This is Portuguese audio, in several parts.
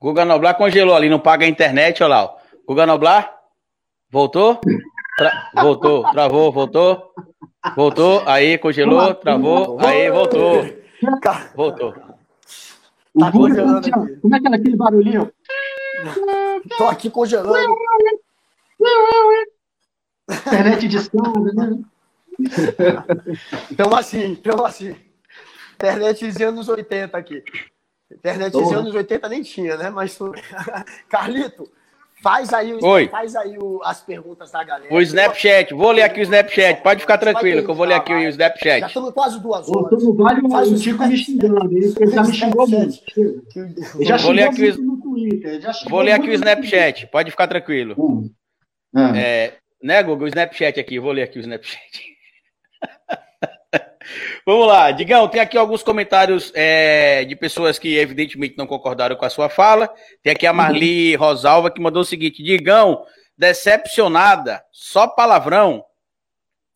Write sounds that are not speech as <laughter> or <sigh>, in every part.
Guga Noblar congelou ali, não paga a internet, olha lá. Guga Noblar? Voltou? Tra... Voltou, travou, voltou. Voltou, aí congelou, travou, aí voltou. Voltou. Tá congelando aqui. Como é que era aquele barulhinho? Tô aqui congelando. Internet de escada, né? Então assim, então assim. Internetzinha anos 80 aqui. Internetzinha anos 80 nem tinha, né? Mas <laughs> Carlito, faz aí, o, Oi. faz aí o, as perguntas da galera. O Snapchat, vou ler aqui o Snapchat. Pode ficar tranquilo que eu vou ler aqui o Já Snapchat. estamos quase duas Eu horas. tô no vale Faz o Tico me xingando. Ele, ele já me xingou muito. Ele já Vou ler aqui o- no Twitter. já Vou ler aqui o Snapchat. Pode ficar tranquilo. Hum. É. É, né, Google? O Snapchat aqui. Vou ler aqui o Snapchat. Vamos lá, Digão, tem aqui alguns comentários é, de pessoas que evidentemente não concordaram com a sua fala. Tem aqui a Marli Rosalva que mandou o seguinte: Digão, decepcionada, só palavrão.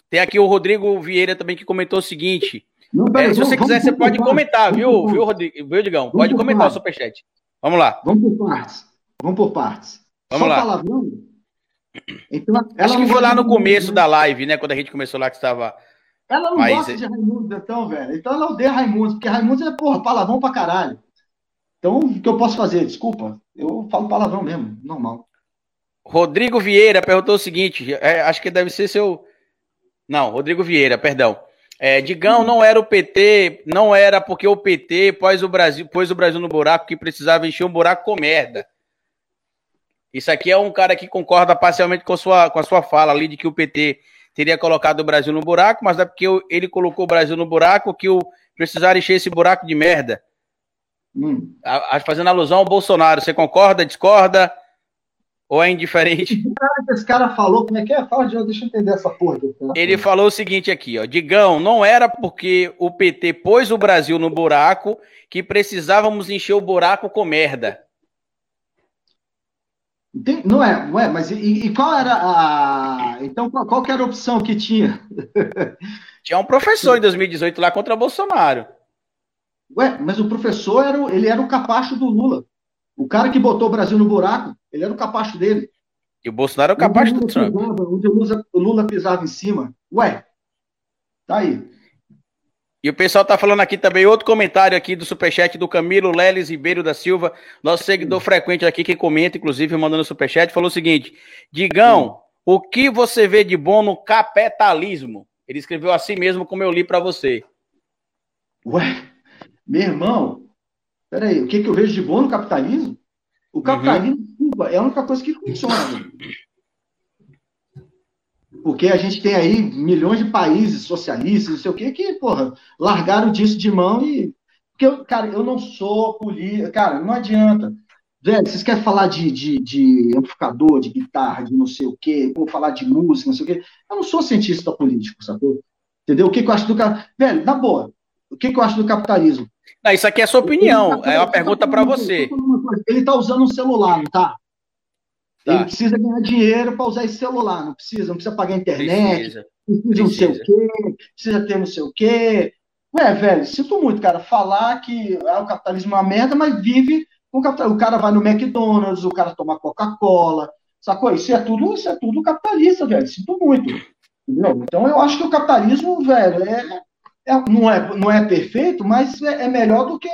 Tem aqui o Rodrigo Vieira também que comentou o seguinte: Não, é, peraí, se vamos- você quiser, vamos você pode comentar, Vamos viu, por viu. Rodrigo, viu, Digão? Vamos Pode comentar o partes. superchat. Vamos lá. Vamos por partes. Vamos por partes. Vamos Só lá. palavrão? Então, Acho que foi lá no começo da live, né? Quando a gente começou lá que estava. Ela não Mas- gosta de Raimundo, então, velho. Então ela odeia Raimundo, porque Raimundo é, porra, palavrão pra caralho. Então, o que eu posso fazer? Desculpa. Eu falo palavrão mesmo, normal. Rodrigo Vieira perguntou o seguinte: é, acho que deve ser seu. Não, Rodrigo Vieira, perdão. É, Digão não era o PT, não era porque o PT pôs o Brasil, pôs o Brasil no buraco que precisava encher um buraco com merda. Isso aqui é um cara que concorda parcialmente com, sua, com a sua fala ali de que o PT teria colocado o Brasil no buraco, mas é porque o- ele colocou o Brasil no buraco que o precisaram encher esse buraco de merda. Hum. A- a- fazendo alusão ao Bolsonaro. Você concorda, discorda? Ou é indiferente? <laughs> Esse cara falou, como é que é? Fala de deixa eu entender essa porra. cara. Ele falou o seguinte aqui, ó. Digão, não era porque o PT pôs o Brasil no buraco que precisávamos encher o buraco com merda. Tem- não é, não é, mas e, e qual era a. Então, qual, qual que era a opção que tinha? <laughs> Tinha um professor em 2018 lá contra Bolsonaro. Ué, mas o professor era, o- ele era o capacho do Lula. O cara que botou o Brasil no buraco, ele era o capacho dele. E o Bolsonaro é o Onde o do Trump. pisava, o Lula, o Lula pisava em cima. Ué, tá aí. E o pessoal tá falando aqui também, outro comentário aqui do superchat do Camilo Leles Ribeiro da Silva, nosso seguidor frequente aqui, que comenta, inclusive, mandando superchat, falou o seguinte, Digão, o que você vê de bom no capitalismo? Ele escreveu assim mesmo, como eu li para você. Ué, meu irmão, peraí, o que, que eu vejo de bom no capitalismo? O capitalismo desculpa, é a única coisa que funciona. Porque a gente tem aí milhões de países socialistas, não sei o quê, que, porra, largaram disso de mão e. Porque, eu, cara, eu não sou político. Cara, não adianta. Velho, vocês querem falar de, de, de amplificador, de guitarra, de não sei o quê, pô, falar de música, não sei o quê. Eu não sou cientista político, sacou? Entendeu? O que, que eu acho do cara. Velho, na boa, o que, que eu acho do capitalismo? Não, isso aqui é sua opinião, é uma pergunta para você. Ele está usando um celular, não tá? Tá. Ele precisa ganhar dinheiro para usar esse celular, não precisa, não precisa pagar internet, Precisa. precisa não sei o quê, precisa ter não sei o quê. Ué, velho, sinto muito, cara, falar que ah, o capitalismo é uma merda, mas vive com o capitalismo. O cara vai no McDonald's, o cara toma Coca-Cola, sacou? Isso é tudo, isso é tudo capitalista, velho. Sinto muito. Entendeu? Então eu acho que o capitalismo, velho, é, é- não, é, não é perfeito, mas é, é melhor do que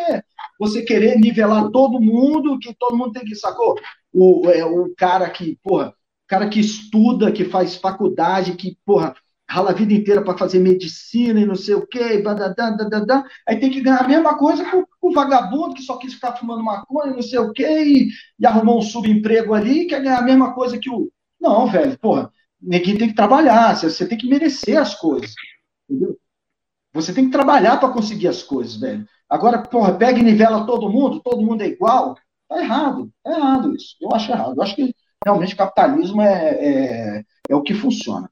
você querer nivelar todo mundo, que todo mundo tem que, sacou? O, é, o cara que, porra, cara que estuda, que faz faculdade, que, porra, rala a vida inteira para fazer medicina e não sei o quê, badadá, dadadá, aí tem que ganhar a mesma coisa com o vagabundo que só quis ficar fumando maconha, não sei o quê, e, e arrumou um subemprego ali e quer ganhar a mesma coisa que o. Não, velho, porra, ninguém tem que trabalhar, você tem que merecer as coisas, entendeu? Você tem que trabalhar para conseguir as coisas, velho. Agora, porra, pega e nivela todo mundo, todo mundo é igual. Tá errado, tá errado isso. Eu acho errado. Eu acho que realmente capitalismo é, é, é o que funciona.